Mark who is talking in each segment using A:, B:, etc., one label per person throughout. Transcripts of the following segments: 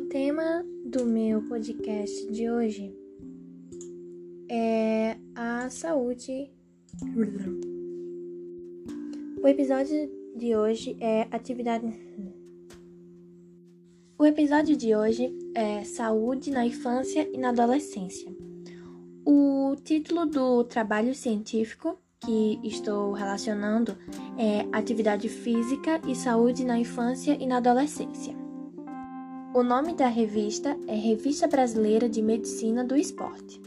A: tema do meu podcast de hoje é a saúde. O episódio de hoje é atividade. O episódio de hoje é Saúde na Infância e na Adolescência. O título do trabalho científico que estou relacionando é Atividade Física e Saúde na Infância e na Adolescência. O nome da revista é Revista Brasileira de Medicina do Esporte.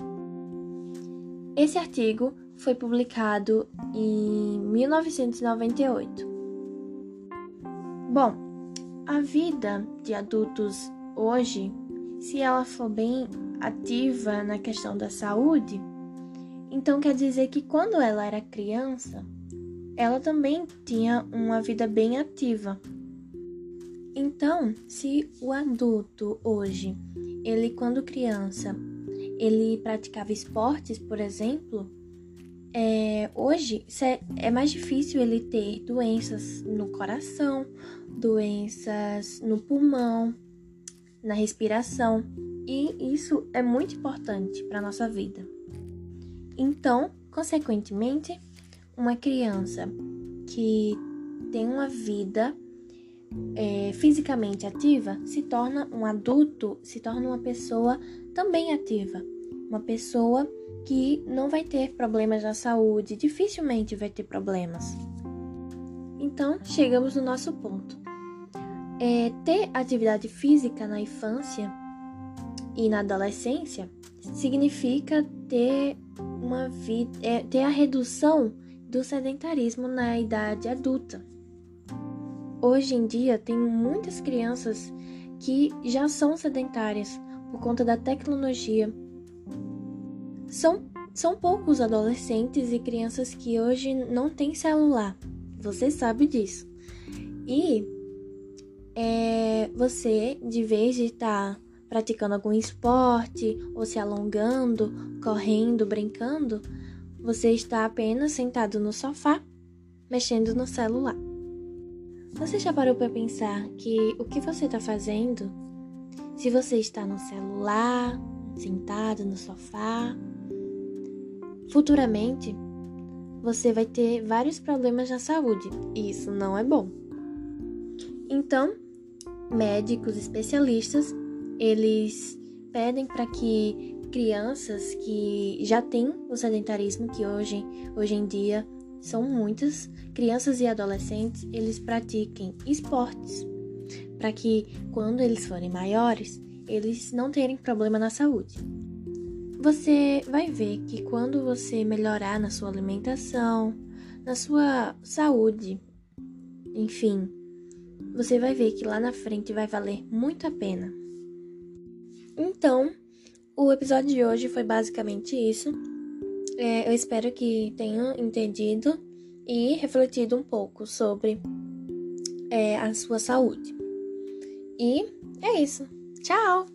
A: Esse artigo foi publicado em 1998. Bom, a vida de adultos hoje, se ela for bem ativa na questão da saúde, então quer dizer que quando ela era criança, ela também tinha uma vida bem ativa. Então, se o adulto hoje, ele quando criança, ele praticava esportes, por exemplo, é, hoje é, é mais difícil ele ter doenças no coração, doenças no pulmão, na respiração, e isso é muito importante para nossa vida. Então, consequentemente, uma criança que tem uma vida é, fisicamente ativa se torna um adulto, se torna uma pessoa também ativa, uma pessoa que não vai ter problemas na saúde, dificilmente vai ter problemas. Então, chegamos no nosso ponto. É, ter atividade física na infância e na adolescência significa ter uma vida, é, ter a redução do sedentarismo na idade adulta. Hoje em dia, tem muitas crianças que já são sedentárias por conta da tecnologia. São, são poucos adolescentes e crianças que hoje não têm celular. Você sabe disso. E é, você, de vez de estar tá praticando algum esporte ou se alongando, correndo, brincando, você está apenas sentado no sofá, mexendo no celular. Você já parou para pensar que o que você está fazendo, se você está no celular, sentado no sofá, futuramente você vai ter vários problemas na saúde e isso não é bom. Então, médicos especialistas eles pedem para que crianças que já têm o sedentarismo, que hoje, hoje em dia são muitas, crianças e adolescentes, eles pratiquem esportes, para que quando eles forem maiores, eles não terem problema na saúde. Você vai ver que quando você melhorar na sua alimentação, na sua saúde, enfim, você vai ver que lá na frente vai valer muito a pena. Então, o episódio de hoje foi basicamente isso. É, eu espero que tenham entendido e refletido um pouco sobre é, a sua saúde. E é isso. Tchau!